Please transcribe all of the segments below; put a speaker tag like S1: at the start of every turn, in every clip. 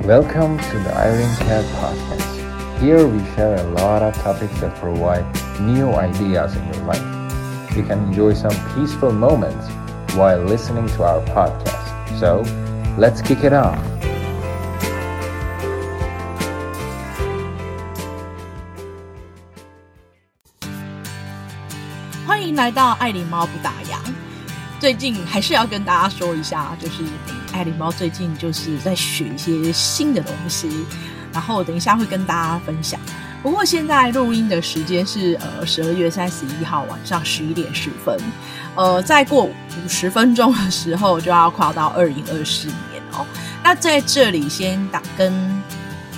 S1: Welcome to the Irene Cat Podcast. Here we share a lot of topics that provide new ideas in your life. You can enjoy some peaceful moments while listening to our podcast. So, let's kick it off.
S2: 欢迎来到爱琳猫不打烊。最近还是要跟大家说一下，就是 爱狸猫最近就是在学一些新的东西，然后等一下会跟大家分享。不过现在录音的时间是呃十二月三十一号晚上十一点十分，呃，再过五十分钟的时候就要跨到二零二四年哦。那在这里先打跟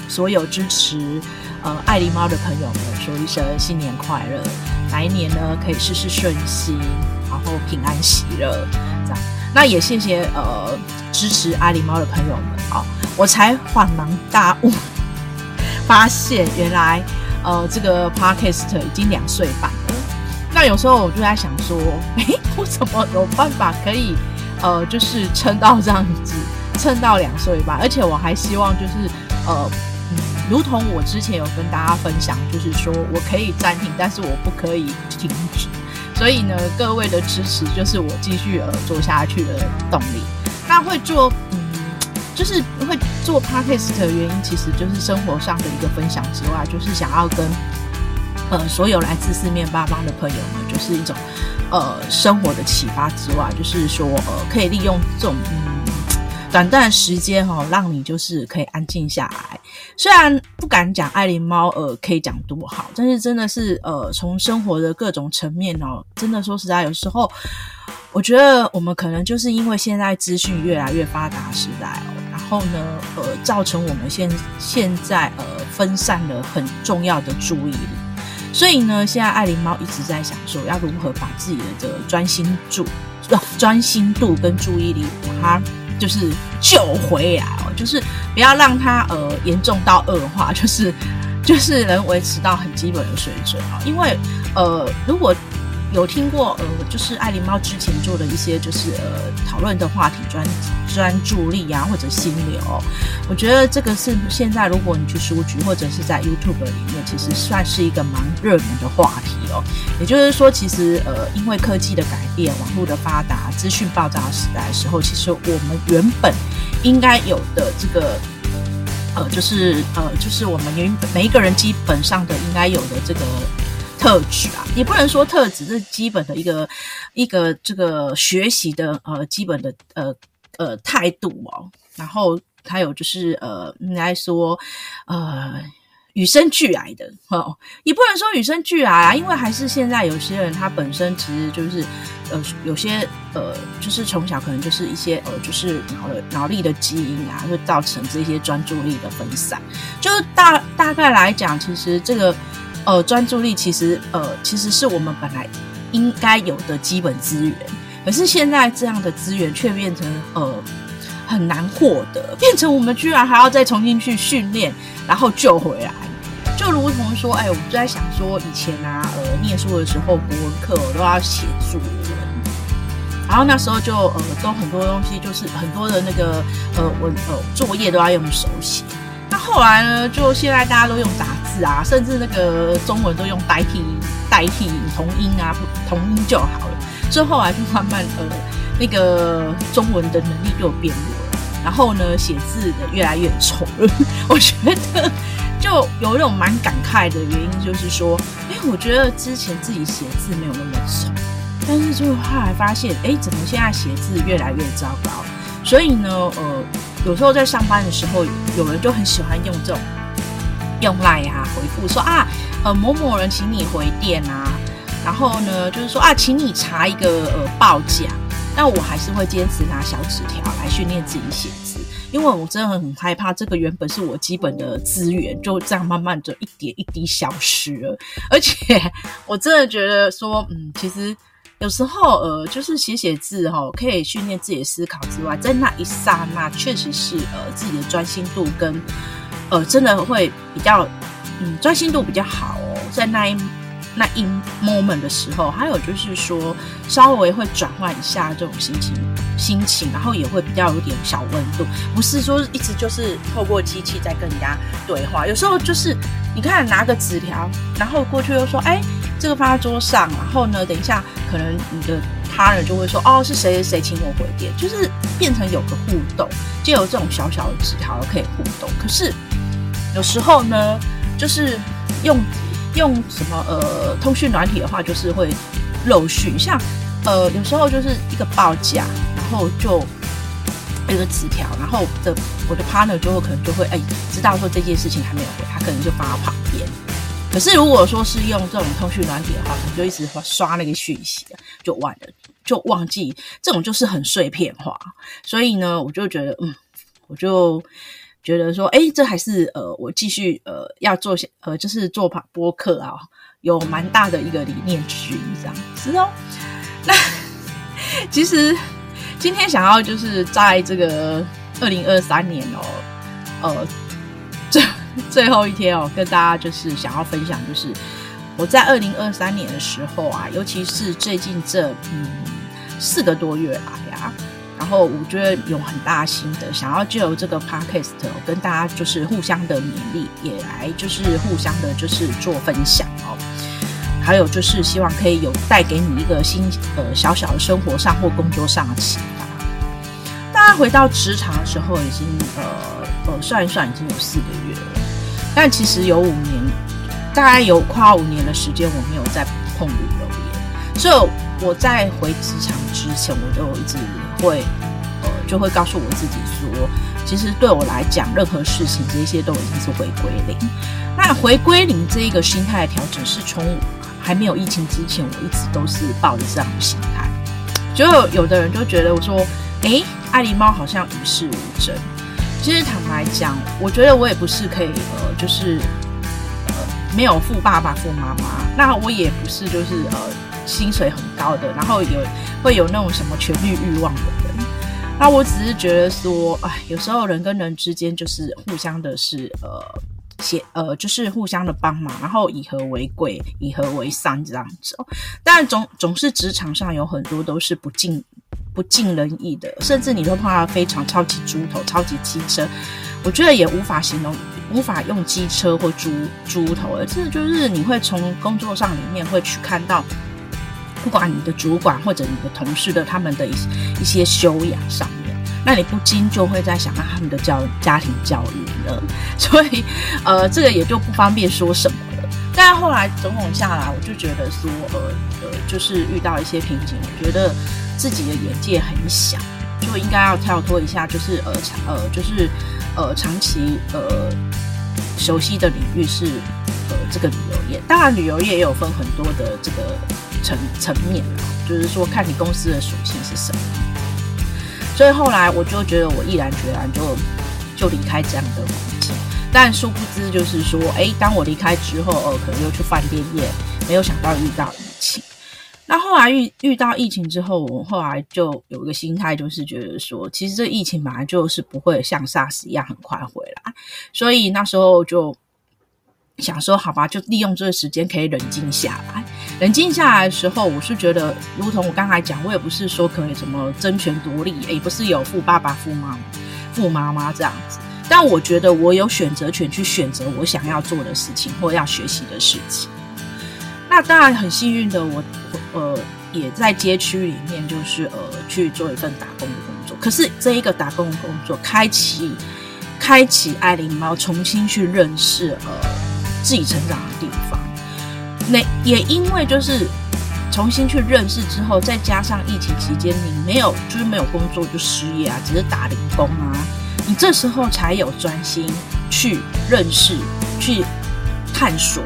S2: 所有支持呃爱狸猫的朋友们说一声新年快乐，来年呢可以事事顺心。然后平安喜乐，这样，那也谢谢呃支持爱琳猫的朋友们啊、哦，我才恍然大悟，发现原来呃这个 podcast 已经两岁半了。那有时候我就在想说，诶，我怎么有办法可以呃就是撑到这样子，撑到两岁半？而且我还希望就是呃，如同我之前有跟大家分享，就是说我可以暂停，但是我不可以停止。所以呢，各位的支持就是我继续呃做下去的动力。他会做嗯，就是会做 podcast 的原因，其实就是生活上的一个分享之外，就是想要跟呃所有来自四面八方的朋友们，就是一种呃生活的启发之外，就是说呃可以利用这种嗯。短暂时间哈，让你就是可以安静下来。虽然不敢讲爱琳猫呃可以讲多好，但是真的是呃从生活的各种层面哦，真的说实在，有时候我觉得我们可能就是因为现在资讯越来越发达时代哦，然后呢呃造成我们现现在呃分散了很重要的注意力。所以呢，现在爱琳猫一直在想说，要如何把自己的这个专心注呃专心度跟注意力把它。就是救回来哦，就是不要让它呃严重到恶化，就是就是能维持到很基本的水准哦。因为呃，如果有听过呃，就是爱琳猫之前做的一些就是呃讨论的话题专专注力啊，或者心流，我觉得这个是现在如果你去书局或者是在 YouTube 里面，其实算是一个蛮热门的话题哦。也就是说，其实呃，因为科技的改变，网络的发达，资讯爆炸时代的时候，其实我们原本应该有的这个呃，就是呃，就是我们原每一个人基本上的应该有的这个。特质啊，也不能说特质，这是基本的一个一个这个学习的呃基本的呃呃态度哦。然后还有就是呃应该说呃。与生俱来的哦，也不能说与生俱来啊，因为还是现在有些人他本身其实就是呃有些呃就是从小可能就是一些呃就是脑的脑力的基因啊，会造成这些专注力的分散。就是大大概来讲，其实这个呃专注力其实呃其实是我们本来应该有的基本资源，可是现在这样的资源却变成呃。很难获得，变成我们居然还要再重新去训练，然后救回来。就如同说，哎，我们就在想说，以前啊，呃，念书的时候，国文课我都要写作文，然后那时候就呃，都很多东西，就是很多的那个呃文呃作业都要用手写。那后来呢，就现在大家都用打字啊，甚至那个中文都用代替代替同音啊，同音就好了。所以后来就慢慢呃，那个中文的能力就变弱了。然后呢，写字的越来越丑了。我觉得就有一种蛮感慨的原因，就是说，哎，我觉得之前自己写字没有那么丑，但是就后来发现，哎，怎么现在写字越来越糟糕？所以呢，呃，有时候在上班的时候，有人就很喜欢用这种用赖啊回复说啊，呃，某某人请你回电啊，然后呢，就是说啊，请你查一个呃报价。但我还是会坚持拿小纸条来训练自己写字，因为我真的很害怕这个原本是我基本的资源就这样慢慢的一点一滴消失了。而且我真的觉得说，嗯，其实有时候呃，就是写写字哈，可以训练自己的思考之外，在那一刹那，确实是呃自己的专心度跟呃真的会比较嗯专心度比较好哦，在那一那一 moment 的时候，还有就是说稍微会转换一下这种心情心情，然后也会比较有点小温度，不是说一直就是透过机器在跟人家对话，有时候就是你看拿个纸条，然后过去又说，哎，这个放在桌上，然后呢，等一下可能你的他人就会说，哦，是谁谁谁请我回电，就是变成有个互动，就有这种小小的纸条可以互动，可是有时候呢，就是用。用什么呃通讯软体的话，就是会漏讯，像呃有时候就是一个报价，然后就一个纸条，然后的我的 partner 就会可能就会哎知道说这件事情还没有回，他可能就放到旁边。可是如果说是用这种通讯软体的话，可能就一直刷那个讯息，就忘了，就忘记，这种就是很碎片化。所以呢，我就觉得嗯，我就。觉得说，哎，这还是呃，我继续呃要做些呃，就是做播客啊，有蛮大的一个理念区这样子哦。那 其实今天想要就是在这个二零二三年哦，呃，最 最后一天哦，跟大家就是想要分享，就是我在二零二三年的时候啊，尤其是最近这嗯四个多月来呀。然后我觉得有很大心得，想要借由这个 podcast 跟大家就是互相的勉励，也来就是互相的就是做分享哦。还有就是希望可以有带给你一个新呃小小的生活上或工作上的启发。大家回到职场的时候，已经呃呃算一算已经有四个月了，但其实有五年，大概有快五年的时间我没有再碰旅游，所以我在回职场之前，我都一直。会，呃，就会告诉我自己说，其实对我来讲，任何事情这些都已经是回归零。那回归零这一个心态的调整，是从还没有疫情之前，我一直都是抱着这样的心态。就有的人就觉得我说，诶，爱狸猫好像与世无争。其实坦白讲，我觉得我也不是可以，呃，就是呃，没有富爸爸、富妈妈。那我也不是，就是呃。薪水很高的，然后有会有那种什么权力欲望的人，那我只是觉得说，哎，有时候人跟人之间就是互相的是呃协呃，就是互相的帮忙，然后以和为贵，以和为善这样子。但总总是职场上有很多都是不尽不尽人意的，甚至你都碰到非常超级猪头、超级机车，我觉得也无法形容，无法用机车或猪猪头，而是就是你会从工作上里面会去看到。不管你的主管或者你的同事的他们的一一些修养上面，那你不禁就会在想到他们的教家庭教育了，所以呃，这个也就不方便说什么了。但后来种种下来，我就觉得说，呃呃，就是遇到一些瓶颈，我觉得自己的眼界很小，就应该要跳脱一下，就是呃长呃就是呃长期呃熟悉的领域是呃这个旅游业，当然旅游业也有分很多的这个。层层面，就是说看你公司的属性是什么。所以后来我就觉得我毅然决然就就离开这样的环境。但殊不知就是说，哎，当我离开之后，哦，可能又去饭店业，没有想到遇到疫情。那后来遇遇到疫情之后，我后来就有一个心态，就是觉得说，其实这疫情本来就是不会像 SARS 一样很快回来。所以那时候就。想说好吧，就利用这个时间可以冷静下来。冷静下来的时候，我是觉得，如同我刚才讲，我也不是说可以什么争权夺利，也不是有富爸爸、富妈、富妈妈这样子。但我觉得我有选择权去选择我想要做的事情或要学习的事情。那当然很幸运的我，我呃也在街区里面，就是呃去做一份打工的工作。可是这一个打工的工作，开启开启爱狸猫重新去认识呃。自己成长的地方，那也因为就是重新去认识之后，再加上疫情期间你没有就是没有工作就失业啊，只是打零工啊，你这时候才有专心去认识、去探索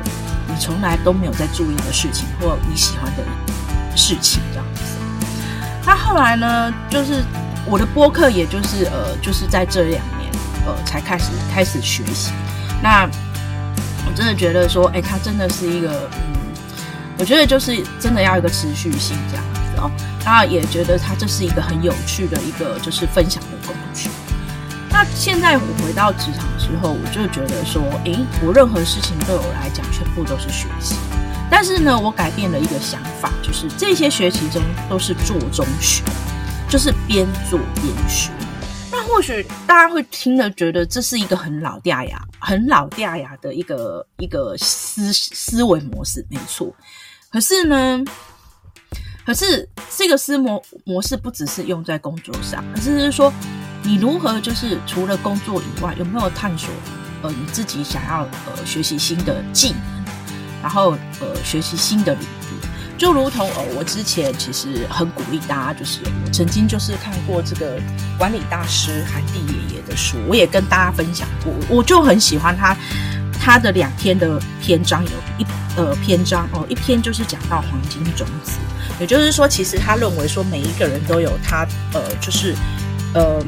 S2: 你从来都没有在注意的事情或你喜欢的事情这样子。那后来呢，就是我的播客，也就是呃，就是在这两年呃才开始开始学习那。真的觉得说，哎、欸，它真的是一个，嗯，我觉得就是真的要一个持续性这样子哦。那也觉得它这是一个很有趣的一个就是分享的工具。那现在我回到职场之后，我就觉得说，哎、我任何事情对我来讲全部都是学习。但是呢，我改变了一个想法，就是这些学习中都是做中学，就是边做边学。或许大家会听了觉得这是一个很老掉牙、很老掉牙的一个一个思思维模式，没错。可是呢，可是这个思模模式不只是用在工作上，而是是说你如何就是除了工作以外，有没有探索呃你自己想要呃学习新的技能，然后呃学习新的领域，就如同呃我之前其实很鼓励大家，就是我曾经就是看过这个管理大师韩地爷爷的书，我也跟大家分享过，我就很喜欢他。他的两篇的篇章有一呃篇章哦，一篇就是讲到黄金种子，也就是说，其实他认为说每一个人都有他呃就是呃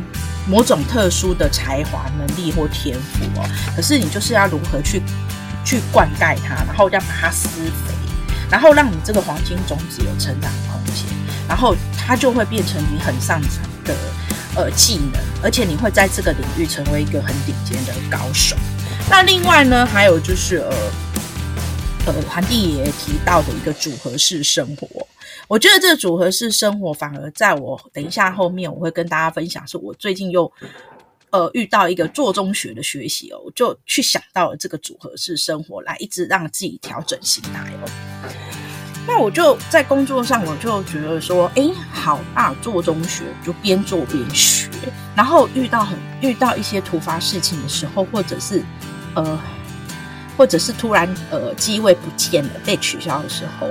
S2: 某种特殊的才华、能力或天赋哦，可是你就是要如何去去灌溉它，然后要把它施肥，然后让你这个黄金种子有成长空间，然后它就会变成你很擅长的呃技能，而且你会在这个领域成为一个很顶尖的高手。那另外呢，还有就是呃呃，韩地爷爷提到的一个组合式生活，我觉得这个组合式生活反而在我等一下后面我会跟大家分享，是我最近又呃遇到一个做中学的学习哦，我就去想到了这个组合式生活，来一直让自己调整心态哦。那我就在工作上，我就觉得说，哎，好啊，做中学就边做边学，然后遇到很遇到一些突发事情的时候，或者是。呃，或者是突然呃机位不见了，被取消的时候，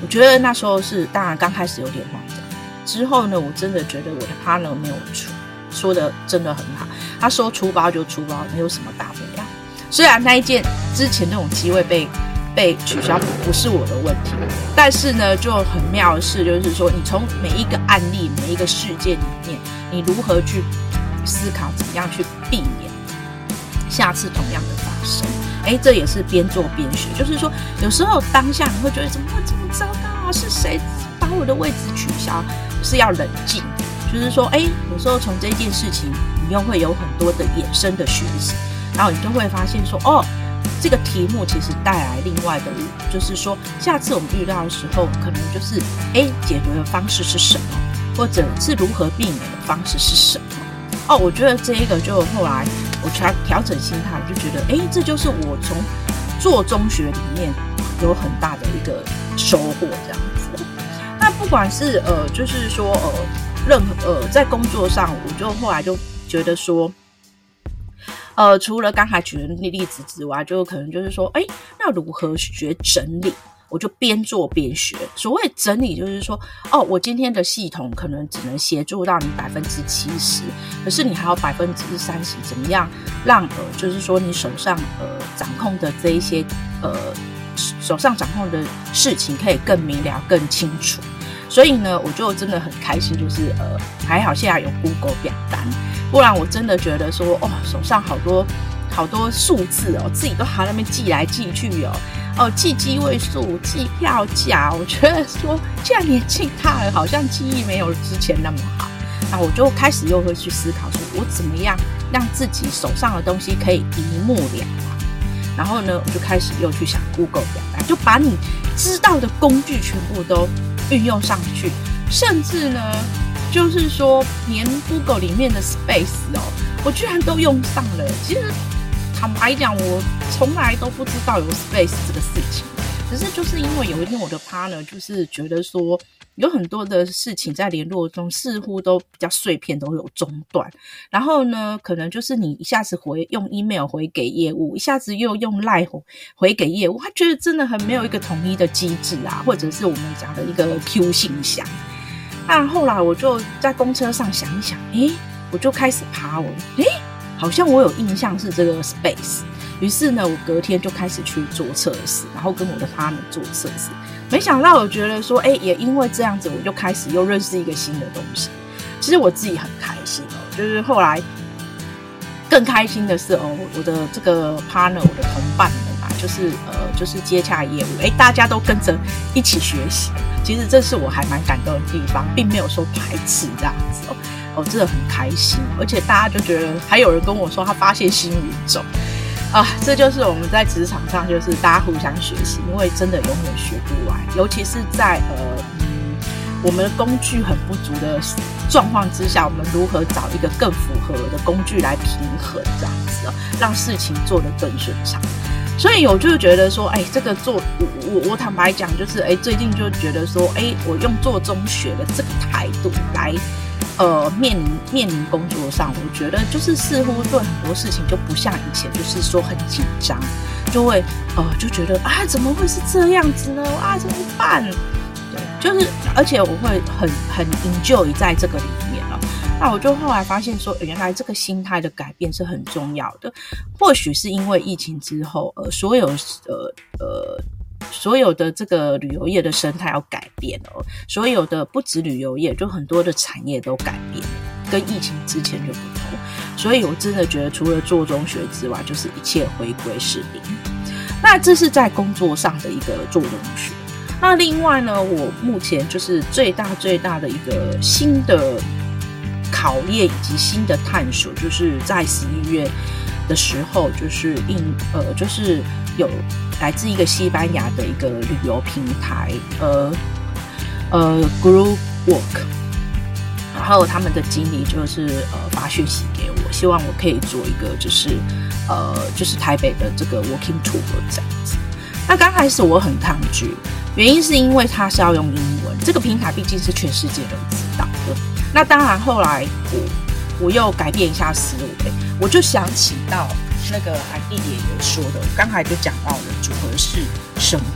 S2: 我觉得那时候是当然刚开始有点慌张。之后呢，我真的觉得我的 partner 没有出说的真的很好，他说出包就出包，没有什么大不了。虽然那一件之前那种机位被被取消不是我的问题，但是呢就很妙的是，就是说你从每一个案例、每一个事件里面，你如何去思考，怎么样去避免。下次同样的发生，诶，这也是边做边学。就是说，有时候当下你会觉得怎么会这么糟糕啊？是谁把我的位置取消？是要冷静。就是说，诶，有时候从这件事情，你又会有很多的衍生的学习，然后你就会发现说，哦，这个题目其实带来另外的，就是说，下次我们遇到的时候，可能就是，诶，解决的方式是什么，或者是如何避免的方式是什么？哦，我觉得这一个就后来。我调调整心态，我就觉得，哎，这就是我从做中学里面有很大的一个收获，这样子。那不管是呃，就是说呃，任何呃，在工作上，我就后来就觉得说，呃，除了刚才举的那例子之外，就可能就是说，哎，那如何学整理？我就边做边学。所谓整理，就是说，哦，我今天的系统可能只能协助到你百分之七十，可是你还有百分之三十，怎么样让呃，就是说你手上呃掌控的这一些呃手上掌控的事情可以更明了、更清楚。所以呢，我就真的很开心，就是呃还好现在有 Google 表单，不然我真的觉得说，哦，手上好多好多数字哦，自己都还在那边记来记去哦。哦，记机位数，记票价，我觉得说现在年纪大了，好像记忆没有之前那么好。那我就开始又会去思考，说我怎么样让自己手上的东西可以一目了然。然后呢，我就开始又去想 Google 表单，就把你知道的工具全部都运用上去，甚至呢，就是说连 Google 里面的 Space 哦，我居然都用上了。其实。坦白讲，我从来都不知道有 space 这个事情。只是就是因为有一天我的 partner 就是觉得说，有很多的事情在联络中似乎都比较碎片，都有中断。然后呢，可能就是你一下子回用 email 回给业务，一下子又用 line 回给业务，他觉得真的很没有一个统一的机制啊，或者是我们讲的一个 Q 信箱。那后来我就在公车上想一想，诶，我就开始爬我，诶。好像我有印象是这个 space，于是呢，我隔天就开始去做测试，然后跟我的 partner 做测试。没想到，我觉得说，哎，也因为这样子，我就开始又认识一个新的东西。其实我自己很开心哦，就是后来更开心的是哦，我的这个 partner，我的同伴们啊，就是呃，就是接洽业务，哎，大家都跟着一起学习。其实这是我还蛮感动的地方，并没有说排斥这样子哦。我真的很开心，而且大家就觉得还有人跟我说他发现新宇宙，啊，这就是我们在职场上，就是大家互相学习，因为真的永远学不完，尤其是在呃，嗯，我们的工具很不足的状况之下，我们如何找一个更符合的工具来平衡这样子，让事情做得更顺畅。所以我就觉得说，哎，这个做我我我坦白讲，就是哎，最近就觉得说，哎，我用做中学的这个态度来。呃，面临面临工作上，我觉得就是似乎对很多事情就不像以前，就是说很紧张，就会呃就觉得啊，怎么会是这样子呢？啊，怎么办？对，就是而且我会很很 enjoy 在这个里面了。那我就后来发现说，原来这个心态的改变是很重要的。或许是因为疫情之后，呃，所有呃呃。所有的这个旅游业的生态要改变哦，所有的不止旅游业，就很多的产业都改变，跟疫情之前就不同。所以我真的觉得，除了做中学之外，就是一切回归是零。那这是在工作上的一个做中学。那另外呢，我目前就是最大最大的一个新的考验以及新的探索，就是在十一月的时候，就是印呃，就是有。来自一个西班牙的一个旅游平台，呃呃，Group Work，然后他们的经理就是呃发讯息给我，希望我可以做一个就是呃就是台北的这个 Walking Tour 这样子。那刚开始我很抗拒，原因是因为它是要用英文，这个平台毕竟是全世界都知道的。那当然后来我我又改变一下思维，我就想起到。那个韩弟也有说的，刚才就讲到了组合式生活。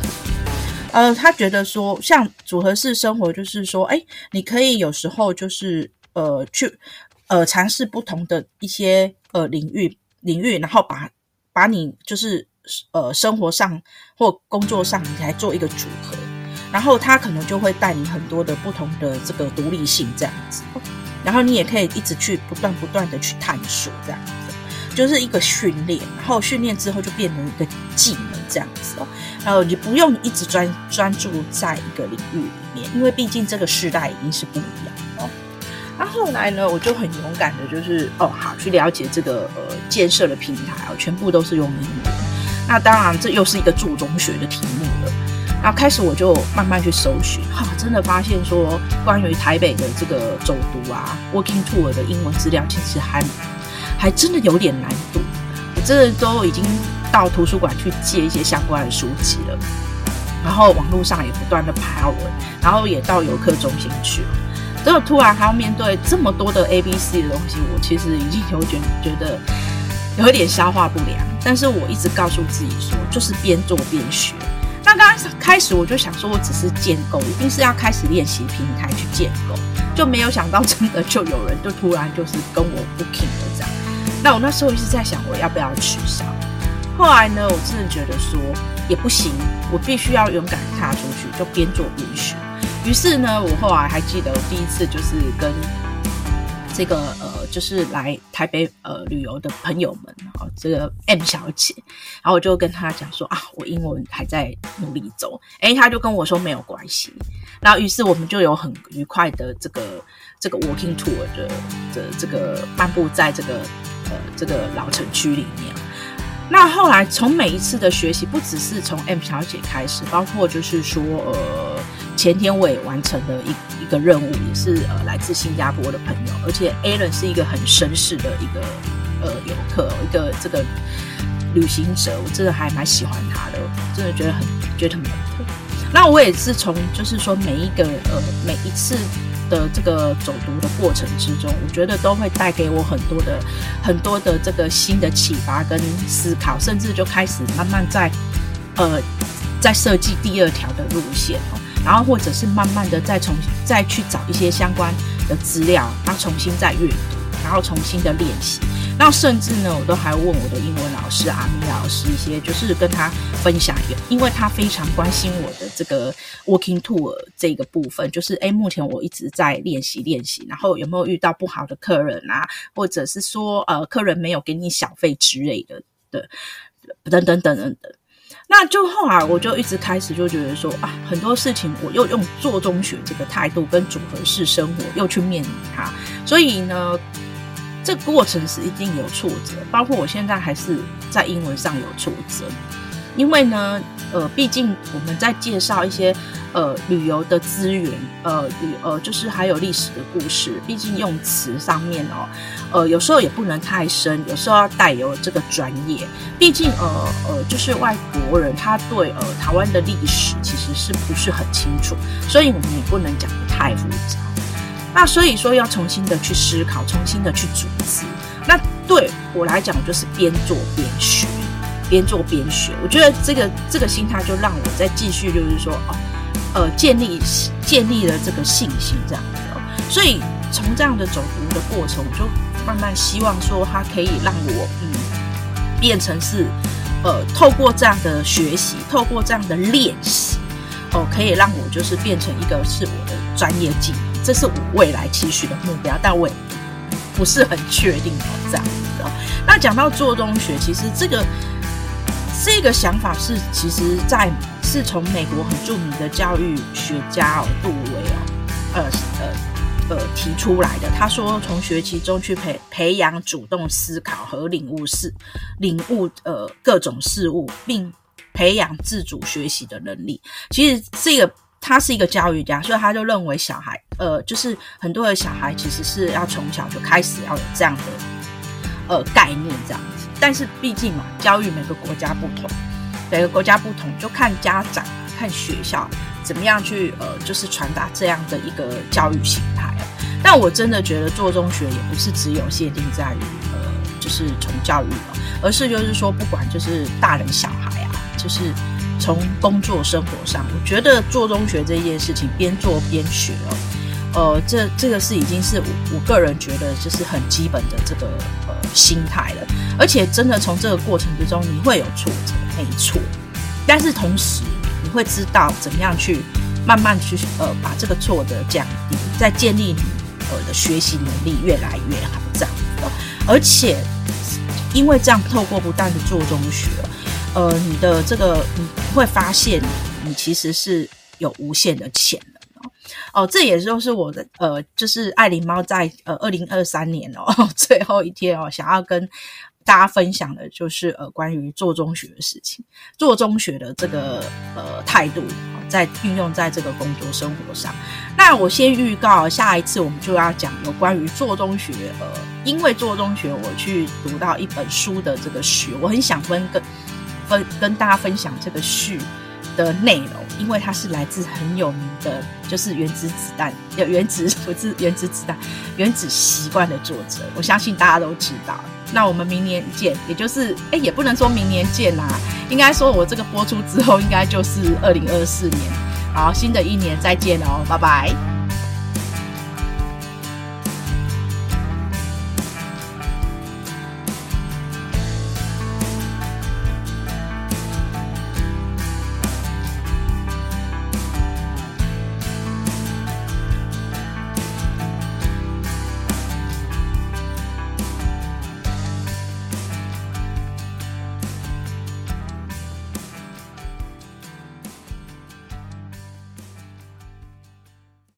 S2: 呃，他觉得说，像组合式生活，就是说，哎，你可以有时候就是呃去呃尝试不同的一些呃领域领域，然后把把你就是呃生活上或工作上，你来做一个组合，然后他可能就会带你很多的不同的这个独立性这样子，然后你也可以一直去不断不断的去探索这样子。就是一个训练，然后训练之后就变成一个技能这样子哦。然后你不用一直专专注在一个领域里面，因为毕竟这个时代已经是不一样哦。那后来呢，我就很勇敢的，就是哦好去了解这个呃建设的平台哦，全部都是用英文。那当然这又是一个做中学的题目了。然后开始我就慢慢去搜寻，哈，真的发现说关于台北的这个走读啊，working tour 的英文资料其实还。还真的有点难度，我真的都已经到图书馆去借一些相关的书籍了，然后网络上也不断的爬文，然后也到游客中心去了。结果突然还要面对这么多的 A、B、C 的东西，我其实已经有点觉得有一点消化不良。但是我一直告诉自己说，就是边做边学。那刚开始我就想说，我只是建构，一定是要开始练习平台去建构，就没有想到真的就有人就突然就是跟我 booking 了这样。那我那时候一直在想，我要不要取消？后来呢，我真的觉得说也不行，我必须要勇敢踏出去，就边做边学。于是呢，我后来还记得第一次就是跟这个呃，就是来台北呃旅游的朋友们啊，这个 M 小姐，然后我就跟她讲说啊，我英文还在努力走。诶，她就跟我说没有关系。然后于是我们就有很愉快的这个这个 walking tour 的的这个漫步在这个。呃，这个老城区里面，那后来从每一次的学习，不只是从 M 小姐开始，包括就是说，呃，前天我也完成了一个任务，也是呃来自新加坡的朋友，而且 Alan 是一个很绅士的一个呃游客，一个这个旅行者，我真的还蛮喜欢他的，真的觉得很觉得很特。那我也是从就是说每一个呃每一次。的这个走读的过程之中，我觉得都会带给我很多的很多的这个新的启发跟思考，甚至就开始慢慢在呃在设计第二条的路线哦，然后或者是慢慢的再重新再去找一些相关的资料，然后重新再阅读，然后重新的练习。那甚至呢，我都还问我的英文老师阿米老师一些，就是跟他分享，因为他非常关心我的这个 walking tour 这个部分，就是诶，目前我一直在练习练习，然后有没有遇到不好的客人啊，或者是说呃，客人没有给你小费之类的的，等等等等等。那就后来我就一直开始就觉得说啊，很多事情我又用做中学这个态度跟组合式生活又去面临它，所以呢。这个过程是一定有挫折，包括我现在还是在英文上有挫折，因为呢，呃，毕竟我们在介绍一些呃旅游的资源，呃旅呃就是还有历史的故事，毕竟用词上面哦，呃有时候也不能太深，有时候要带有这个专业，毕竟呃呃就是外国人他对呃台湾的历史其实是不是很清楚，所以我们也不能讲得太复杂。那所以说要重新的去思考，重新的去组织。那对我来讲，就是边做边学，边做边学。我觉得这个这个心态就让我再继续，就是说哦，呃，建立建立了这个信心这样子哦。所以从这样的走读的过程，我就慢慢希望说，它可以让我嗯，变成是呃，透过这样的学习，透过这样的练习哦，可以让我就是变成一个是我的专业技能。这是我未来期许的目标，但我也不是很确定哦，这样子哦。那讲到做中学，其实这个这个想法是，其实在是从美国很著名的教育学家哦，杜威哦，呃呃呃提出来的。他说，从学习中去培培养主动思考和领悟事，领悟呃各种事物，并培养自主学习的能力。其实这个。他是一个教育家，所以他就认为小孩，呃，就是很多的小孩其实是要从小就开始要有这样的，呃，概念这样。但是毕竟嘛，教育每个国家不同，每个国家不同，就看家长、看学校怎么样去，呃，就是传达这样的一个教育形态。但我真的觉得做中学也不是只有限定在于，呃，就是从教育，而是就是说，不管就是大人小孩啊，就是。从工作生活上，我觉得做中学这件事情边做边学哦，呃，这这个是已经是我我个人觉得就是很基本的这个心态了。而且真的从这个过程之中，你会有挫折，没错，但是同时你会知道怎么样去慢慢去呃把这个挫折降低，再建立你呃的学习能力越来越好这样子。而且因为这样透过不断的做中学。呃，你的这个你会发现，你其实是有无限的潜能哦。这也就是我的呃，就是爱琳猫在呃二零二三年哦 最后一天哦，想要跟大家分享的就是呃关于做中学的事情，做中学的这个呃态度，在运用在这个工作生活上。那我先预告，下一次我们就要讲有关于做中学。呃，因为做中学，我去读到一本书的这个序，我很想分跟。分跟大家分享这个序的内容，因为它是来自很有名的，就是原子子弹，有原子不是原子子弹，原子习惯的作者，我相信大家都知道。那我们明年见，也就是哎，也不能说明年见啦，应该说我这个播出之后，应该就是二零二四年。好，新的一年再见哦，拜拜。